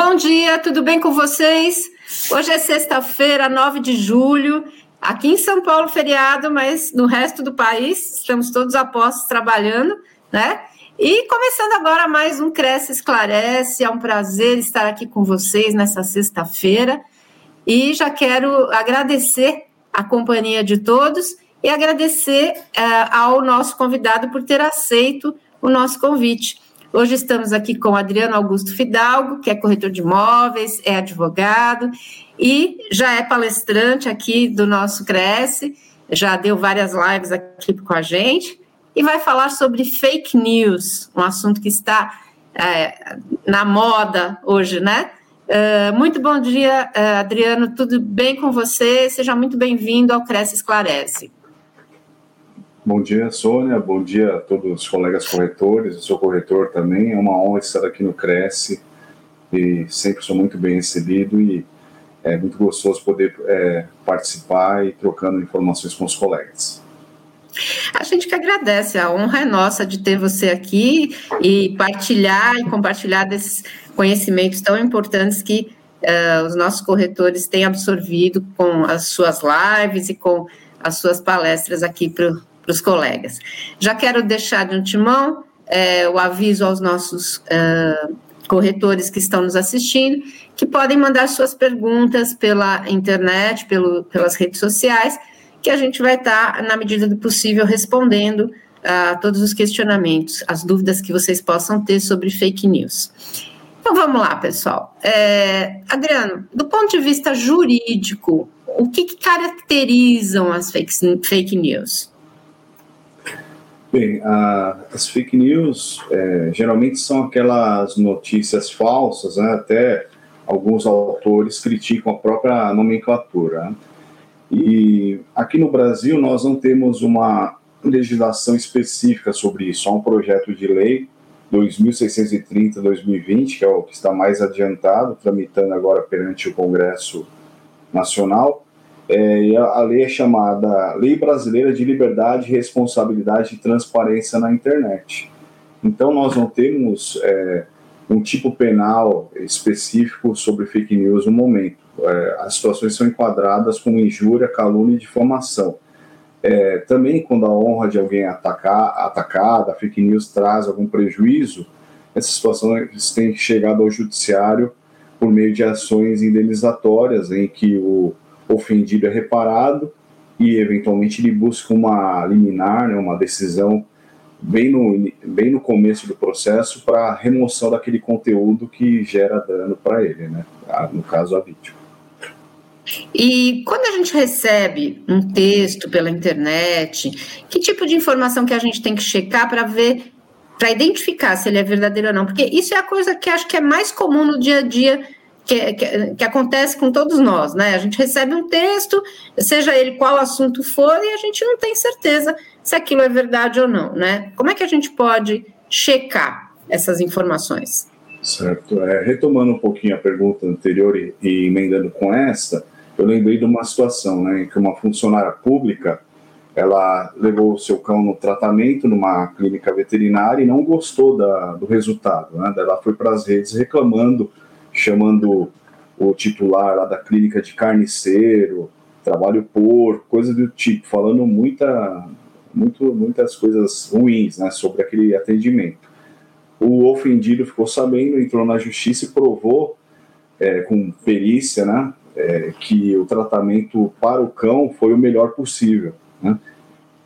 Bom dia, tudo bem com vocês? Hoje é sexta-feira, 9 de julho. Aqui em São Paulo, feriado, mas no resto do país estamos todos apostos trabalhando, né? E começando agora mais um Cresce Esclarece. É um prazer estar aqui com vocês nessa sexta-feira. E já quero agradecer a companhia de todos e agradecer uh, ao nosso convidado por ter aceito o nosso convite. Hoje estamos aqui com Adriano Augusto Fidalgo, que é corretor de imóveis, é advogado e já é palestrante aqui do nosso Cresce, já deu várias lives aqui com a gente e vai falar sobre fake news, um assunto que está é, na moda hoje, né? Uh, muito bom dia, uh, Adriano, tudo bem com você? Seja muito bem-vindo ao Cresce Esclarece. Bom dia, Sônia. Bom dia a todos os colegas corretores. Eu sou corretor também. É uma honra estar aqui no Cresce e sempre sou muito bem recebido e é muito gostoso poder é, participar e trocando informações com os colegas. A gente que agradece, a honra é nossa de ter você aqui e partilhar e compartilhar desses conhecimentos tão importantes que uh, os nossos corretores têm absorvido com as suas lives e com as suas palestras aqui para para os colegas. Já quero deixar de antemão é, o aviso aos nossos uh, corretores que estão nos assistindo, que podem mandar suas perguntas pela internet, pelo, pelas redes sociais, que a gente vai estar, na medida do possível, respondendo a uh, todos os questionamentos, as dúvidas que vocês possam ter sobre fake news. Então vamos lá, pessoal. É, Adriano, do ponto de vista jurídico, o que, que caracterizam as fake, fake news? Bem, a, as fake news é, geralmente são aquelas notícias falsas, né? até alguns autores criticam a própria nomenclatura. Né? E aqui no Brasil nós não temos uma legislação específica sobre isso, há um projeto de lei 2630-2020, que é o que está mais adiantado, tramitando agora perante o Congresso Nacional, é, a lei é chamada Lei Brasileira de Liberdade, Responsabilidade e Transparência na Internet. Então, nós não temos é, um tipo penal específico sobre fake news no momento. É, as situações são enquadradas como injúria, calúnia e difamação. É, também, quando a honra de alguém é atacar, atacada, a fake news traz algum prejuízo, essas situações têm chegado ao judiciário por meio de ações indenizatórias, em que o ofendido é reparado e eventualmente ele busca uma liminar, né, uma decisão bem no, bem no começo do processo para remoção daquele conteúdo que gera dano para ele, né, no caso a vítima. E quando a gente recebe um texto pela internet, que tipo de informação que a gente tem que checar para ver, para identificar se ele é verdadeiro ou não? Porque isso é a coisa que acho que é mais comum no dia a dia que, que, que, acontece com todos nós, né? A gente recebe um texto, seja ele qual assunto for, e a gente não tem certeza se aquilo é verdade ou não, né? Como é que a gente pode checar essas informações? Certo. É, retomando um pouquinho a pergunta anterior e, e emendando com esta, eu lembrei de uma situação, né, em que uma funcionária pública ela levou o seu cão no tratamento numa clínica veterinária e não gostou da, do resultado. Né? Ela foi para as redes reclamando chamando o titular lá da clínica de carniceiro, trabalho porco, coisa do tipo, falando muita, muito, muitas coisas ruins né, sobre aquele atendimento. O ofendido ficou sabendo, entrou na justiça e provou, é, com perícia, né, é, que o tratamento para o cão foi o melhor possível. Né?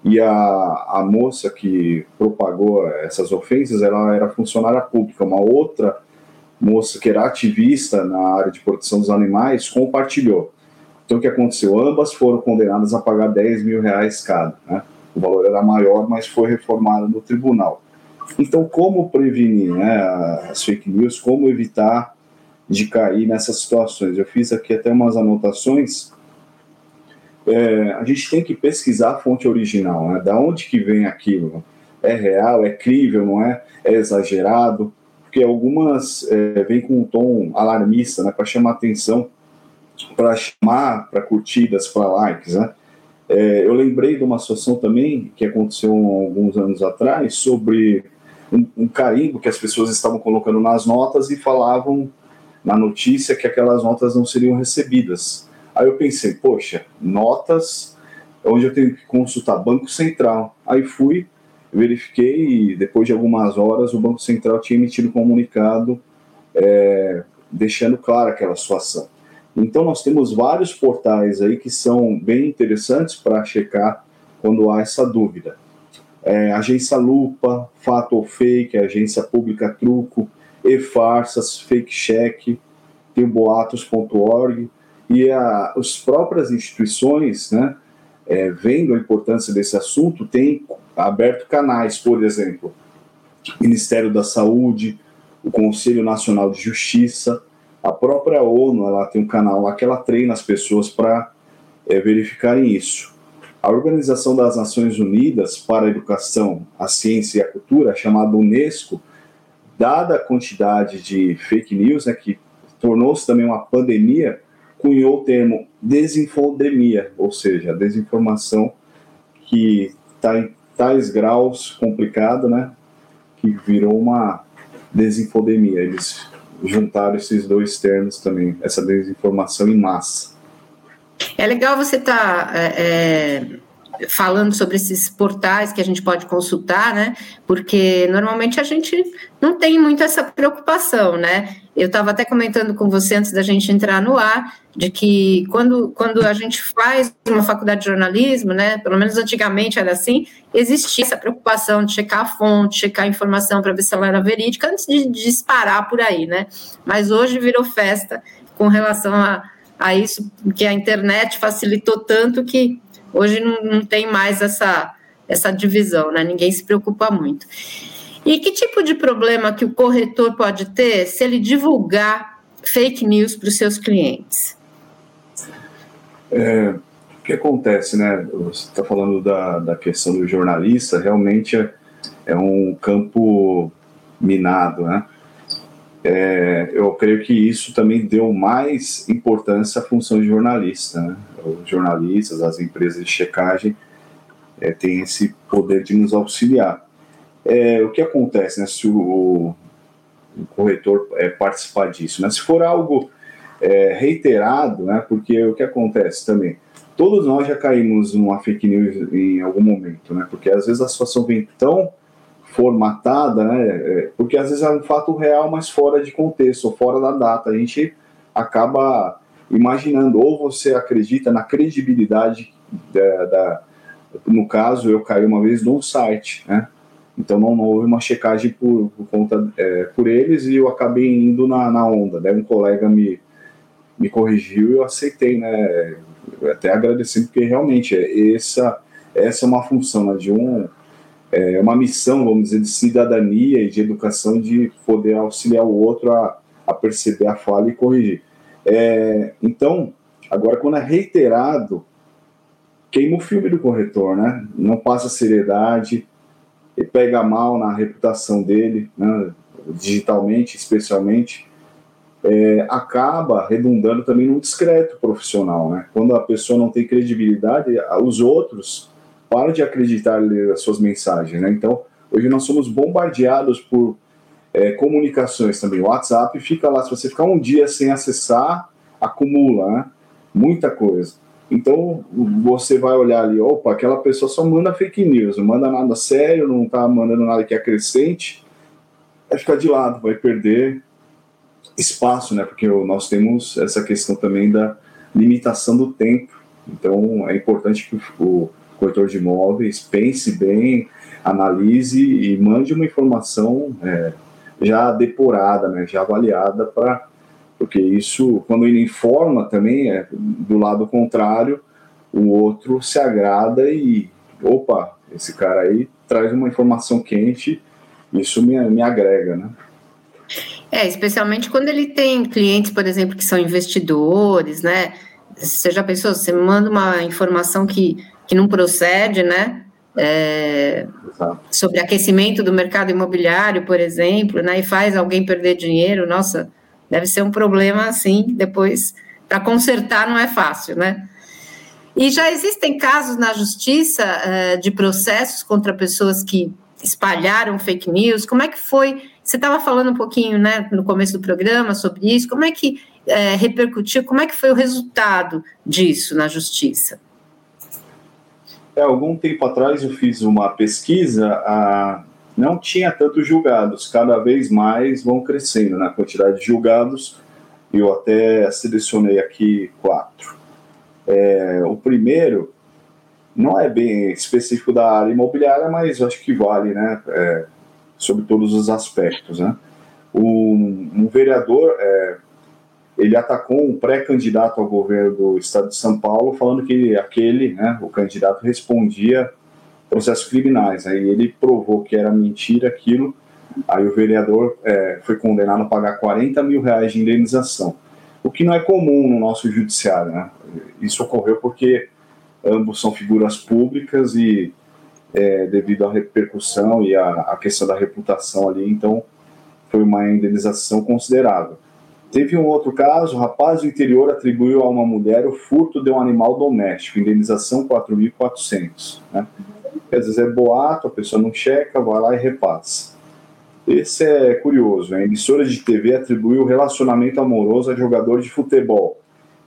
E a, a moça que propagou essas ofensas, ela era funcionária pública, uma outra moça que era ativista na área de proteção dos animais, compartilhou. Então, o que aconteceu? Ambas foram condenadas a pagar 10 mil reais cada. Né? O valor era maior, mas foi reformado no tribunal. Então, como prevenir né, as fake news? Como evitar de cair nessas situações? Eu fiz aqui até umas anotações. É, a gente tem que pesquisar a fonte original, né? Da onde que vem aquilo? É real? É crível? Não é? É exagerado? Porque algumas é, vêm com um tom alarmista, né, para chamar atenção, para chamar para curtidas, para likes, né? É, eu lembrei de uma situação também que aconteceu alguns anos atrás sobre um, um, carimbo que as pessoas estavam colocando nas notas e falavam na notícia que aquelas notas não seriam recebidas. Aí eu pensei, poxa, notas onde eu tenho que consultar Banco Central. Aí fui, verifiquei e depois de algumas horas o Banco Central tinha emitido um comunicado é, deixando clara aquela situação. Então nós temos vários portais aí que são bem interessantes para checar quando há essa dúvida. É, agência Lupa, Fato ou Fake, Agência Pública Truco, E-Farsas, Fake Check, tem boatos.org e a, as próprias instituições, né, é, vendo a importância desse assunto, têm aberto canais, por exemplo, Ministério da Saúde, o Conselho Nacional de Justiça, a própria ONU, ela tem um canal lá que ela treina as pessoas para é, verificarem isso. A Organização das Nações Unidas para a Educação, a Ciência e a Cultura, chamada Unesco, dada a quantidade de fake news, né, que tornou-se também uma pandemia, cunhou o termo desinfodemia, ou seja, a desinformação que está tais graus complicado, né, que virou uma desinfodemia. Eles juntaram esses dois termos também, essa desinformação em massa. É legal você estar tá, é, é, falando sobre esses portais que a gente pode consultar, né? Porque normalmente a gente não tem muito essa preocupação, né? Eu estava até comentando com você antes da gente entrar no ar, de que quando, quando a gente faz uma faculdade de jornalismo, né, pelo menos antigamente era assim, existia essa preocupação de checar a fonte, checar a informação para ver se ela era verídica antes de, disparar por aí, né? Mas hoje virou festa com relação a, a isso, porque a internet facilitou tanto que hoje não, não tem mais essa, essa divisão, né? Ninguém se preocupa muito. E que tipo de problema que o corretor pode ter se ele divulgar fake news para os seus clientes? É, o que acontece, né? Você está falando da, da questão do jornalista, realmente é, é um campo minado, né? É, eu creio que isso também deu mais importância à função de jornalista. Né? Os jornalistas, as empresas de checagem é, têm esse poder de nos auxiliar. É, o que acontece né, se o, o corretor é, participar disso? Né? Se for algo é, reiterado, né, porque o que acontece também, todos nós já caímos numa fake news em algum momento, né, porque às vezes a situação vem tão formatada, né, é, porque às vezes é um fato real, mas fora de contexto, fora da data, a gente acaba imaginando, ou você acredita na credibilidade da, da no caso, eu caí uma vez num site, né? Então não, não houve uma checagem por, por conta é, por eles e eu acabei indo na, na onda. Né? Um colega me, me corrigiu e eu aceitei, né? Até agradecendo, porque realmente é, essa, essa é uma função né, de um, é uma missão, vamos dizer, de cidadania e de educação de poder auxiliar o outro a, a perceber a falha e corrigir. É, então, agora, quando é reiterado, queima o filme do corretor, né? Não passa seriedade, e pega mal na reputação dele, né, digitalmente, especialmente, é, acaba redundando também no discreto profissional. Né? Quando a pessoa não tem credibilidade, os outros param de acreditar nas suas mensagens. Né? Então, hoje nós somos bombardeados por é, comunicações também. O WhatsApp fica lá, se você ficar um dia sem acessar, acumula né? muita coisa. Então você vai olhar ali, opa, aquela pessoa só manda fake news, não manda nada sério, não está mandando nada que acrescente, vai ficar de lado, vai perder espaço, né? Porque nós temos essa questão também da limitação do tempo. Então é importante que o corretor de imóveis pense bem, analise e mande uma informação é, já depurada, né? Já avaliada para porque isso, quando ele informa também, é do lado contrário, o outro se agrada e, opa, esse cara aí traz uma informação quente, isso me, me agrega, né? É, especialmente quando ele tem clientes, por exemplo, que são investidores, né? Você já pensou, você manda uma informação que, que não procede, né? É, sobre aquecimento do mercado imobiliário, por exemplo, né? E faz alguém perder dinheiro, nossa, Deve ser um problema, assim, depois, para consertar não é fácil, né? E já existem casos na justiça uh, de processos contra pessoas que espalharam fake news. Como é que foi Você estava falando um pouquinho, né, no começo do programa sobre isso. Como é que é, repercutiu? Como é que foi o resultado disso na justiça? É, algum tempo atrás eu fiz uma pesquisa, não tinha tantos julgados, cada vez mais vão crescendo na quantidade de julgados. Eu até selecionei aqui quatro. É, o primeiro não é bem específico da área imobiliária, mas acho que vale, né, é, sobre todos os aspectos, né. Um, um vereador, é, ele atacou um pré-candidato ao governo do estado de São Paulo, falando que aquele, né, o candidato respondia processos criminais. Aí ele provou que era mentira aquilo, aí o vereador é, foi condenado a pagar 40 mil reais de indenização, o que não é comum no nosso judiciário, né. Isso ocorreu porque ambos são figuras públicas e é, devido à repercussão e à, questão da reputação ali, então foi uma indenização considerável. Teve um outro caso, o rapaz do interior atribuiu a uma mulher o furto de um animal doméstico, indenização 4.400. Né? Às vezes é boato, a pessoa não checa, vai lá e repassa. Esse é curioso, a emissora de TV atribuiu relacionamento amoroso a jogador de futebol,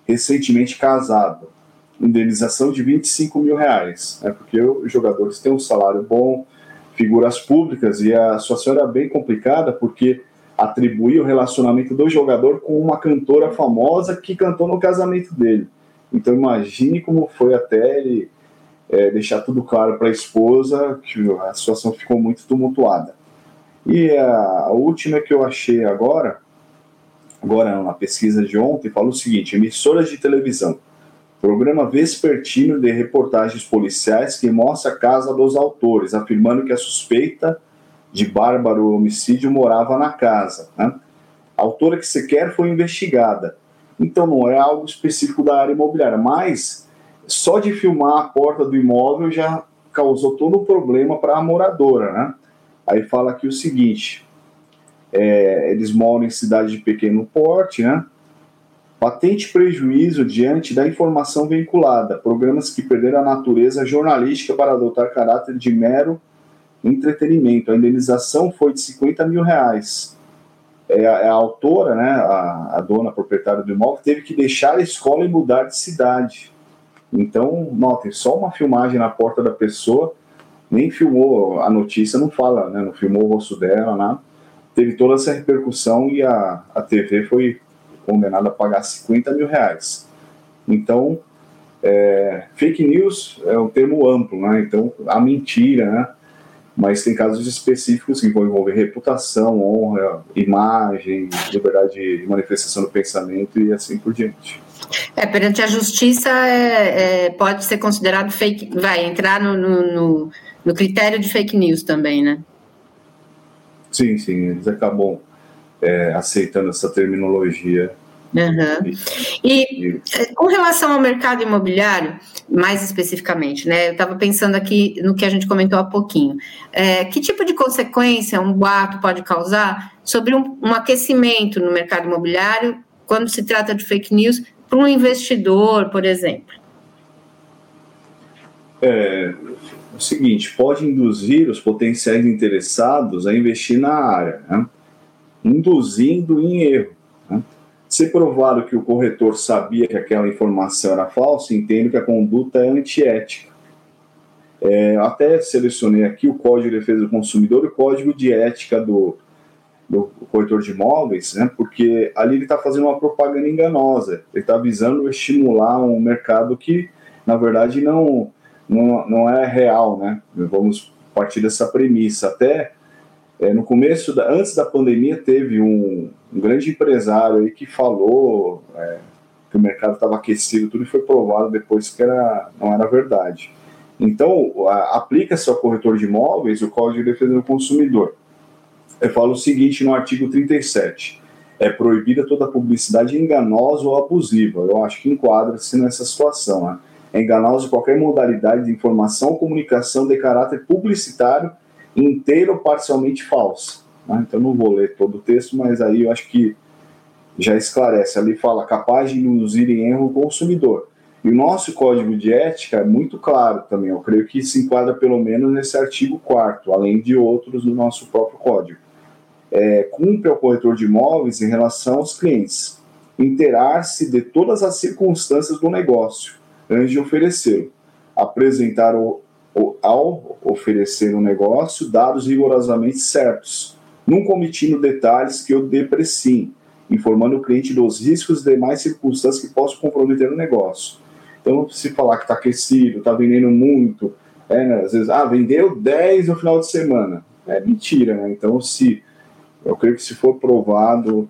recentemente casado indenização de 25 mil reais, né, porque os jogadores têm um salário bom, figuras públicas, e a situação era bem complicada porque atribuía o relacionamento do jogador com uma cantora famosa que cantou no casamento dele. Então imagine como foi até ele é, deixar tudo claro para a esposa que a situação ficou muito tumultuada. E a última que eu achei agora, agora na pesquisa de ontem, fala o seguinte: emissoras de televisão programa vespertino de reportagens policiais que mostra a casa dos autores, afirmando que a suspeita de bárbaro homicídio morava na casa. Né? A autora que sequer foi investigada. Então não é algo específico da área imobiliária, mas só de filmar a porta do imóvel já causou todo um problema para a moradora. Né? Aí fala aqui o seguinte: é, eles moram em cidade de pequeno porte, né? Patente prejuízo diante da informação vinculada, programas que perderam a natureza jornalística para adotar caráter de mero entretenimento. A indenização foi de 50 mil reais. É, a, é a autora, né, a, a, dona proprietária do imóvel, teve que deixar a escola e mudar de cidade. Então, notem, só uma filmagem na porta da pessoa, nem filmou a notícia, não fala, né, não filmou o rosto dela, nada. Teve toda essa repercussão e a, a TV foi condenado a pagar 50 mil reais. Então, é, fake news é um termo amplo, né? Então, a mentira, né? Mas tem casos específicos que vão envolver reputação, honra, imagem, liberdade de manifestação do pensamento e assim por diante. É, perante a justiça é, é, pode ser considerado fake, vai entrar no, no, no, critério de fake news também, né? Sim, sim, eles acabam é, aceitando essa terminologia. Uhum. E, e é, com relação ao mercado imobiliário, mais especificamente, né? Eu estava pensando aqui no que a gente comentou há pouquinho. É, que tipo de consequência um boato pode causar sobre um, um aquecimento no mercado imobiliário quando se trata de fake news para um investidor, por exemplo? É, o seguinte, pode induzir os potenciais interessados a investir na área. Né? induzindo em erro. Né? Se provado que o corretor sabia que aquela informação era falsa, entendo que a conduta é antiética. É, até selecionei aqui o Código de Defesa do Consumidor e o Código de Ética do, do corretor de imóveis, né? porque ali ele está fazendo uma propaganda enganosa, ele está visando estimular um mercado que, na verdade, não, não, não é real. Né? Vamos partir dessa premissa. Até é, no começo, da, antes da pandemia, teve um, um grande empresário aí que falou é, que o mercado estava aquecido, tudo foi provado depois que era, não era verdade. Então, aplica-se ao corretor de imóveis o Código de Defesa do Consumidor. Eu falo o seguinte no artigo 37. É proibida toda publicidade enganosa ou abusiva. Eu acho que enquadra-se nessa situação. Né? É enganosa qualquer modalidade de informação ou comunicação de caráter publicitário inteira ou parcialmente falsa. Né? Então não vou ler todo o texto, mas aí eu acho que já esclarece. Ali fala capaz de induzir em erro o consumidor. E o nosso código de ética é muito claro também. Eu creio que se enquadra pelo menos nesse artigo 4 além de outros no nosso próprio código. é, cumpre ao corretor de imóveis em relação aos clientes, interar-se de todas as circunstâncias do negócio antes de oferecê-lo, apresentar o, ao oferecer um negócio dados rigorosamente certos, não cometindo detalhes que o depreciem, informando o cliente dos riscos e demais circunstâncias que possam comprometer o negócio. Então, se falar que está aquecido, está vendendo muito, é, né, às vezes, ah, vendeu 10 no final de semana. É mentira, né? Então, se eu creio que se for provado,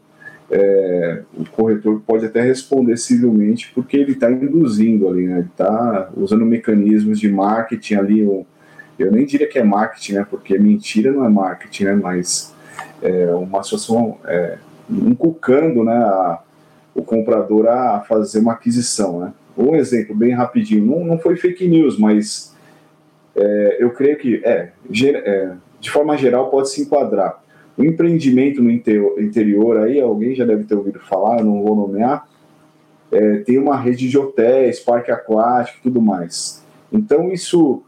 é, o corretor pode até responder civilmente, porque ele está induzindo ali, né? Ele está usando mecanismos de marketing ali. eu nem diria que é marketing, né? Porque mentira não é marketing, né? Mas é uma situação é, inculcando, né? A, o comprador a fazer uma aquisição, né? Um exemplo bem rapidinho, não, não foi fake news, mas é, eu creio que, é, é, de forma geral, pode se enquadrar. O empreendimento no interior, aí alguém já deve ter ouvido falar, não vou nomear, é, tem uma rede de hotéis, parque aquático tudo mais. Então, isso,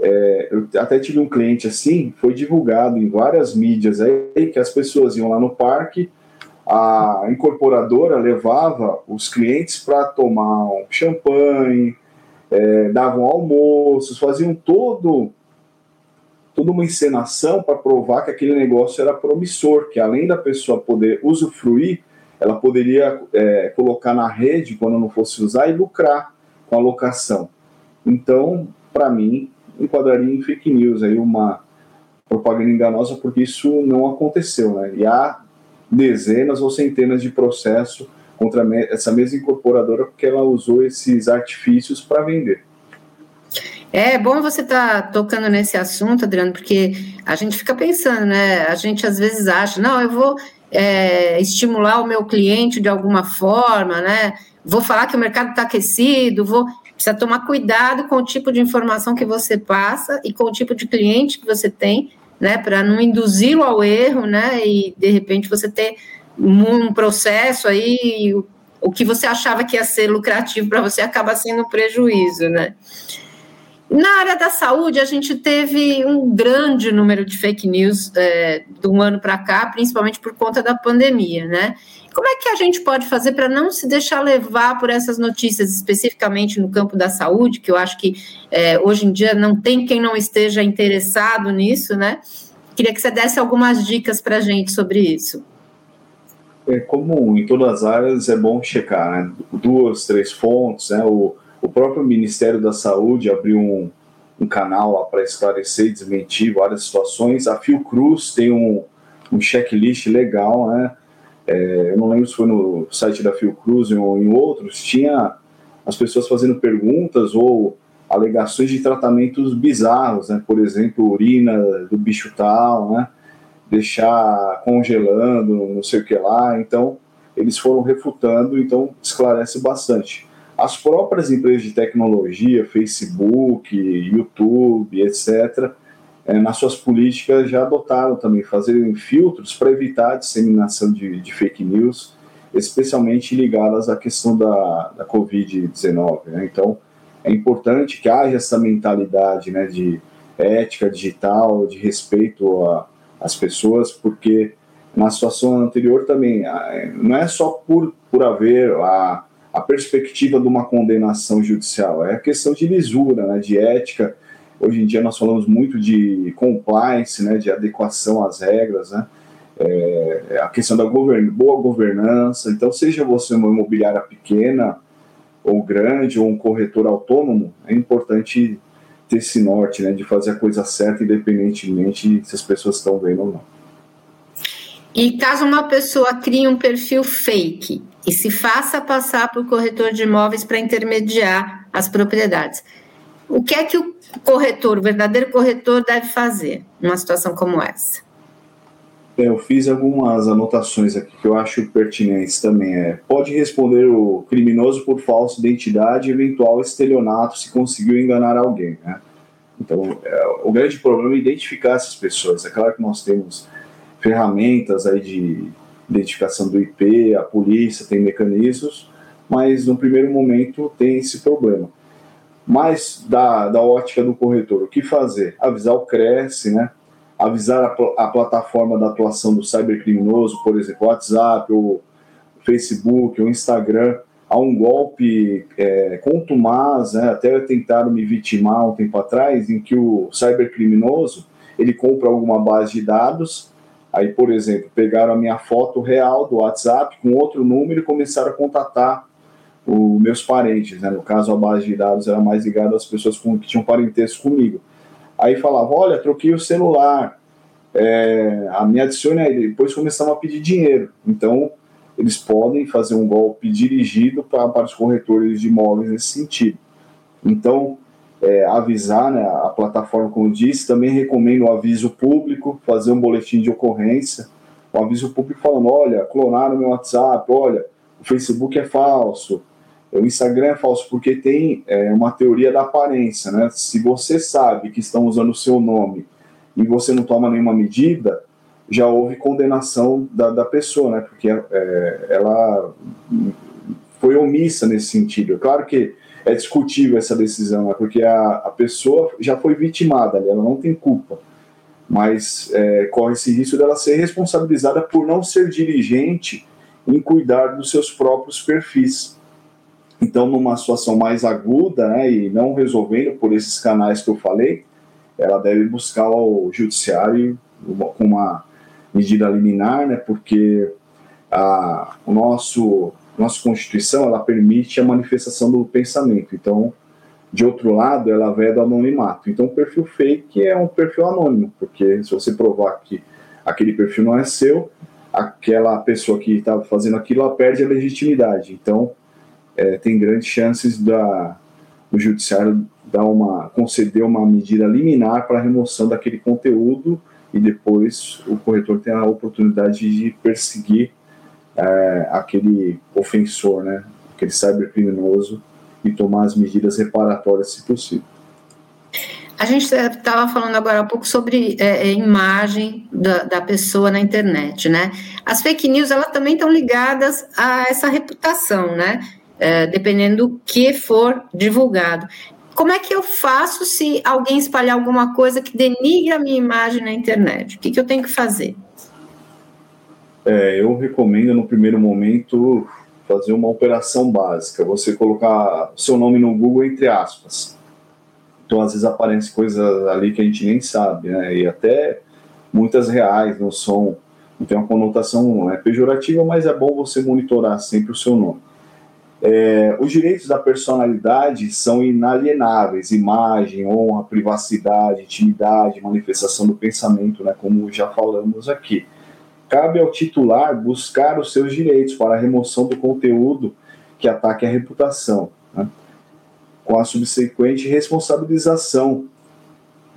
é, eu até tive um cliente assim, foi divulgado em várias mídias aí, que as pessoas iam lá no parque, a incorporadora levava os clientes para tomar um champanhe, é, davam almoços, faziam todo toda uma encenação para provar que aquele negócio era promissor, que além da pessoa poder usufruir, ela poderia é, colocar na rede quando não fosse usar e lucrar com a locação. Então, para mim, enquadraria em fake news aí uma propaganda enganosa, porque isso não aconteceu, né? E há dezenas ou centenas de processos contra essa mesma incorporadora porque ela usou esses artifícios para vender. É bom você estar tá tocando nesse assunto, Adriano, porque a gente fica pensando, né? A gente às vezes acha, não, eu vou é, estimular o meu cliente de alguma forma, né? Vou falar que o mercado está aquecido, vou. Precisa tomar cuidado com o tipo de informação que você passa e com o tipo de cliente que você tem, né? Para não induzi-lo ao erro, né? E de repente você ter um processo aí, o, que você achava que ia ser lucrativo para você acaba sendo um prejuízo, né? Na área da saúde, a gente teve um grande número de fake news é, de um ano para cá, principalmente por conta da pandemia, né? Como é que a gente pode fazer para não se deixar levar por essas notícias, especificamente no campo da saúde, que eu acho que é, hoje em dia não tem quem não esteja interessado nisso, né? Queria que você desse algumas dicas para a gente sobre isso. É comum, em todas as áreas é bom checar, né? Duas, três fontes, né? O o próprio Ministério da Saúde abriu um, um canal para esclarecer e desmentir várias situações. A Fiocruz tem um, um checklist legal, né? É, eu não lembro se foi no site da Fiocruz ou em outros, tinha as pessoas fazendo perguntas ou alegações de tratamentos bizarros, né? Por exemplo, urina do bicho tal, né? Deixar congelando, não sei o que lá. Então, eles foram refutando, então esclarece bastante. As próprias empresas de tecnologia, Facebook, YouTube, etc., é, nas suas políticas já adotaram também fazerem filtros para evitar a disseminação de, de, fake news, especialmente ligadas à questão da, da Covid-19. Né? Então, é importante que haja essa mentalidade né, de ética digital, de respeito às pessoas, porque na situação anterior também, não é só por, por haver a a perspectiva de uma condenação judicial, é a questão de lisura, né, de ética. Hoje em dia nós falamos muito de compliance, né, de adequação às regras, né, é, a questão da govern boa governança. Então, seja você uma imobiliária pequena ou grande ou um corretor autônomo, é importante ter esse norte, né, de fazer a coisa certa, independentemente se as pessoas estão vendo ou não. E caso uma pessoa crie um perfil fake, e se faça passar por corretor de imóveis para intermediar as propriedades. O que é que o corretor, o verdadeiro corretor, deve fazer numa situação como essa? É, eu fiz algumas anotações aqui que eu acho pertinentes também. É, pode responder o criminoso por falsa identidade e eventual estelionato se conseguiu enganar alguém. Né? Então, é, o grande problema é identificar essas pessoas. É claro que nós temos ferramentas aí de identificação do IP, a polícia tem mecanismos, mas no primeiro momento tem esse problema. Mas da, da ótica do corretor, o que fazer? Avisar o Cresce, né? avisar a, a plataforma da atuação do cybercriminoso, por exemplo, WhatsApp, ou Facebook, ou Instagram, a um golpe é, contumaz, né, até tentaram me vitimar um tempo atrás, em que o cybercriminoso ele compra alguma base de dados, aí, por exemplo, pegaram a minha foto real do WhatsApp com outro número e começaram a contatar os meus parentes, né? no caso a base de dados era mais ligada às pessoas com, que tinham parentesco comigo. Aí falava, olha, troquei o celular, é, a me adicione aí, depois começaram a pedir dinheiro. Então, eles podem fazer um golpe dirigido para, para os corretores de imóveis nesse sentido. Então, é, avisar né, a plataforma, como disse, também recomendo o aviso público, fazer um boletim de ocorrência, um aviso público falando, olha, clonaram meu WhatsApp, olha, o Facebook é falso, o Instagram é falso, porque tem é, uma teoria da aparência, né? Se você sabe que estão usando o seu nome e você não toma nenhuma medida, já houve condenação da, da pessoa, né? Porque é, ela foi omissa nesse sentido. É claro que é discutível essa decisão, né? porque a, a pessoa já foi vitimada ela não tem culpa. Mas é, corre esse risco dela ser responsabilizada por não ser dirigente em cuidar dos seus próprios perfis. Então, numa situação mais aguda né, e não resolvendo por esses canais que eu falei, ela deve buscar o judiciário com uma medida liminar, né, porque a o nosso nossa Constituição ela permite a manifestação do pensamento. Então, de outro lado, ela veda o anonimato. Então, o perfil fake é um perfil anônimo, porque se você provar que aquele perfil não é seu, aquela pessoa que estava fazendo aquilo ela perde a legitimidade. Então, é, tem grandes chances da, do judiciário dar uma, conceder uma medida liminar para a remoção daquele conteúdo e depois o corretor tem a oportunidade de perseguir é, aquele ofensor, né, aquele cybercriminoso e tomar as medidas reparatórias se possível. A gente estava falando agora há pouco sobre é, imagem da, da, pessoa na internet, né? As fake news, elas também estão ligadas a essa reputação, né? É, dependendo do que for divulgado. Como é que eu faço se alguém espalhar alguma coisa que denigre a minha imagem na internet? O que, que eu tenho que fazer? É, eu recomendo, no primeiro momento, fazer uma operação básica. Você colocar seu nome no Google entre aspas então, às vezes, aparecem coisas ali que a gente nem sabe, né? E até muitas reais não são, não tem uma conotação é pejorativa, mas é bom você monitorar sempre o seu nome. É, os direitos da personalidade são inalienáveis, imagem, honra, privacidade, intimidade, manifestação do pensamento, né, como já falamos aqui. Cabe ao titular buscar os seus direitos para a remoção do conteúdo que ataque a reputação. Né? com a subsequente responsabilização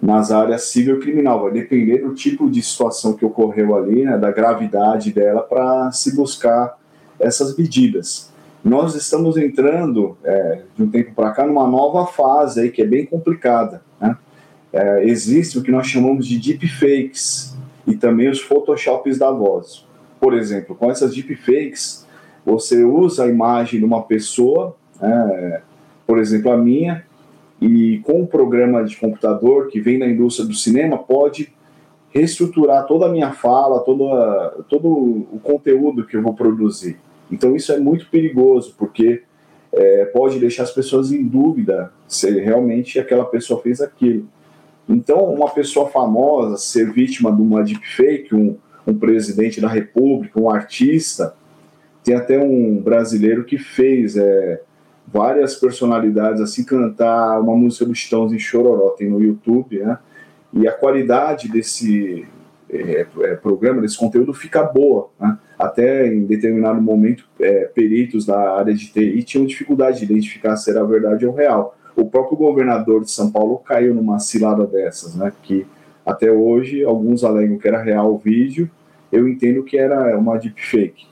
nas áreas civil e criminal. Vai depender do tipo de situação que ocorreu ali, né, da gravidade dela, para se buscar essas medidas. Nós estamos entrando, é, de um tempo para cá, numa nova fase aí, que é bem complicada. Né? É, existe o que nós chamamos de deepfakes e também os photoshops da voz. Por exemplo, com essas deepfakes, você usa a imagem de uma pessoa, é, por exemplo, a minha, e com um programa de computador que vem da indústria do cinema, pode reestruturar toda a minha fala, toda, todo o conteúdo que eu vou produzir. Então isso é muito perigoso, porque é, pode deixar as pessoas em dúvida se realmente aquela pessoa fez aquilo. Então, uma pessoa famosa ser vítima de uma deepfake, um, um presidente da república, um artista, tem até um brasileiro que fez é, várias personalidades assim cantar uma música dos Stones em Chororó, tem no YouTube, né? E a qualidade desse é, é, programa, desse conteúdo fica boa, né? Até em determinado momento, é, peritos da área de TI tinham dificuldade de identificar se era verdade ou real. O próprio governador de São Paulo caiu numa cilada dessas, né? Que até hoje alguns alegam que era real o vídeo, eu entendo que era uma deepfake.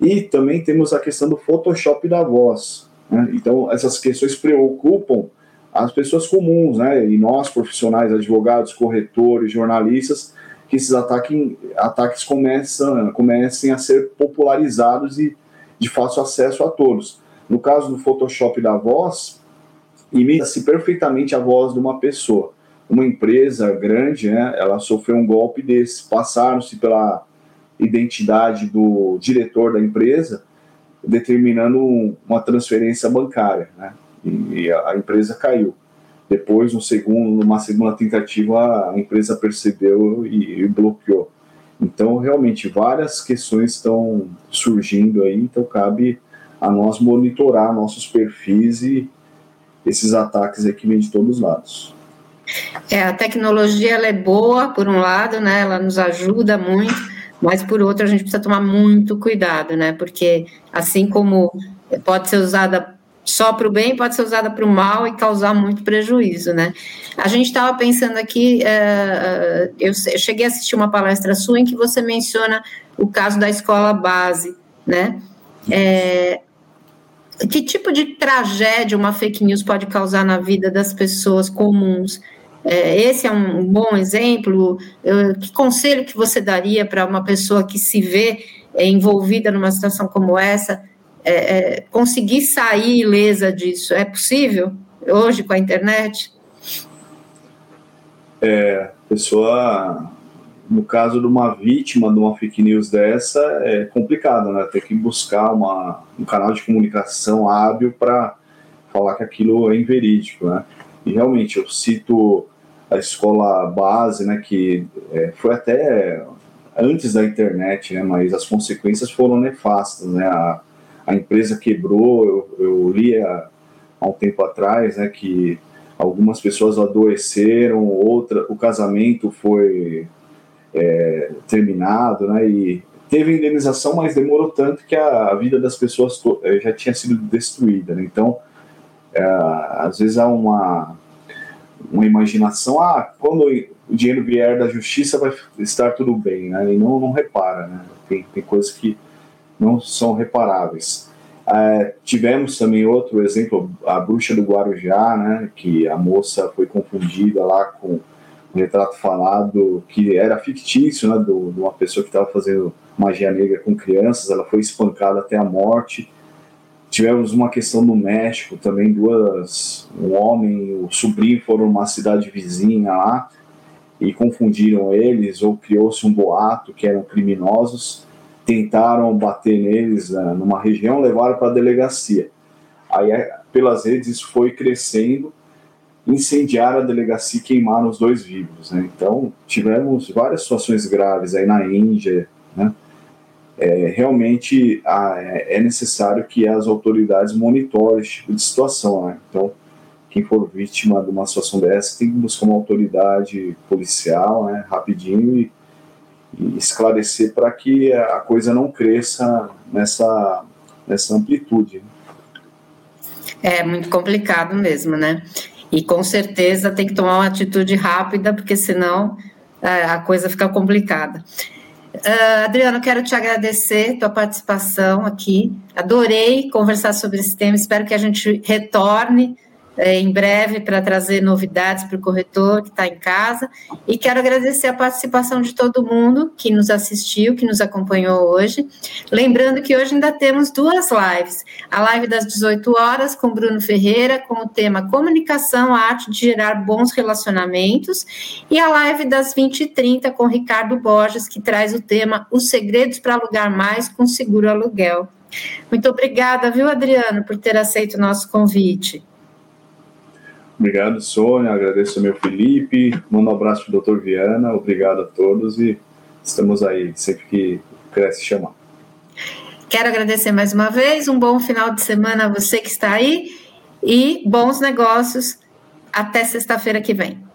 E também temos a questão do Photoshop da voz. Né? Então, essas questões preocupam as pessoas comuns, né? e nós, profissionais, advogados, corretores, jornalistas, que esses ataques, ataques começam, comecem a ser popularizados e de fácil acesso a todos. No caso do Photoshop da voz, imita-se perfeitamente a voz de uma pessoa. uma empresa grande, né, ela sofreu um golpe desse, passaram-se pela identidade do diretor da empresa, determinando uma transferência bancária, né, e a empresa caiu. Depois, um segundo, uma segunda tentativa, a empresa percebeu e, e bloqueou. Então, realmente, várias questões estão surgindo aí, então cabe a nós monitorar nossos perfis e esses ataques aqui vêm de todos os lados. É, a tecnologia ela é boa, por um lado, né, ela nos ajuda muito, mas por outro a gente precisa tomar muito cuidado, né, porque assim como pode ser usada só para o bem, pode ser usada para o mal e causar muito prejuízo, né. A gente estava pensando aqui, uh, eu cheguei a assistir uma palestra sua em que você menciona o caso da escola base, né, é, que tipo de tragédia uma fake news pode causar na vida das pessoas comuns? É, esse é um bom exemplo. que conselho que você daria para uma pessoa que se vê é, envolvida numa situação como essa, é, é, conseguir sair ilesa disso? É possível hoje com a internet? É, pessoa, no caso de uma vítima de uma fake news dessa, é complicado, né? Ter que buscar uma, um canal de comunicação hábil para falar que aquilo é inverídico, né? E realmente, eu cito a escola base, né, que é, foi até antes da internet, né, mas as consequências foram nefastas, né, a, a empresa quebrou, eu, eu li há, há um tempo atrás, né, que algumas pessoas adoeceram, outra, o casamento foi é, terminado, né, e teve indenização, mas demorou tanto que a, vida das pessoas é, já tinha sido destruída, né, então é, às vezes há uma uma imaginação, ah, quando o dinheiro vier da justiça vai estar tudo bem, né? E não, não repara, né? Tem, tem coisas que não são reparáveis. É, tivemos também outro exemplo, a bruxa do Guarujá, né? Que a moça foi confundida lá com retrato falado que era fictício, né? Do, de uma pessoa que estava fazendo magia negra com crianças, ela foi espancada até a morte Tivemos uma questão no México também, duas, um homem e o sobrinho foram numa cidade vizinha lá e confundiram eles ou criou-se um boato que eram criminosos, tentaram bater neles né, numa região, levaram para a delegacia. Aí é, pelas redes isso foi crescendo, incendiaram a delegacia e queimaram os dois vivos. Né? Então tivemos várias situações graves aí na Índia, né? é, realmente é necessário que as autoridades monitorem esse tipo de situação. Né? Então, quem for vítima de uma situação dessa tem que buscar uma autoridade policial né, rapidinho e, e esclarecer para que a coisa não cresça nessa, nessa amplitude. É muito complicado mesmo, né? E com certeza tem que tomar uma atitude rápida, porque senão é, a coisa fica complicada. Uh, Adriano, quero te agradecer tua participação aqui. Adorei conversar sobre esse tema. Espero que a gente retorne é, em breve para trazer novidades para o corretor que está em casa. E quero agradecer a participação de todo mundo que nos assistiu, que nos acompanhou hoje. Lembrando que hoje ainda temos duas lives: a live das 18 horas com Bruno Ferreira, com o tema Comunicação, a arte de gerar bons relacionamentos, e a live das 20h30 com Ricardo Borges, que traz o tema Os Segredos para Alugar Mais com Seguro Aluguel. Muito obrigada, viu, Adriano, por ter aceito o nosso convite. Obrigado, Sônia. Agradeço ao meu Felipe. Mando um abraço para o doutor Viana. Obrigado a todos e estamos aí sempre que cresce chamar. Quero agradecer mais uma vez. Um bom final de semana a você que está aí e bons negócios. Até sexta-feira que vem.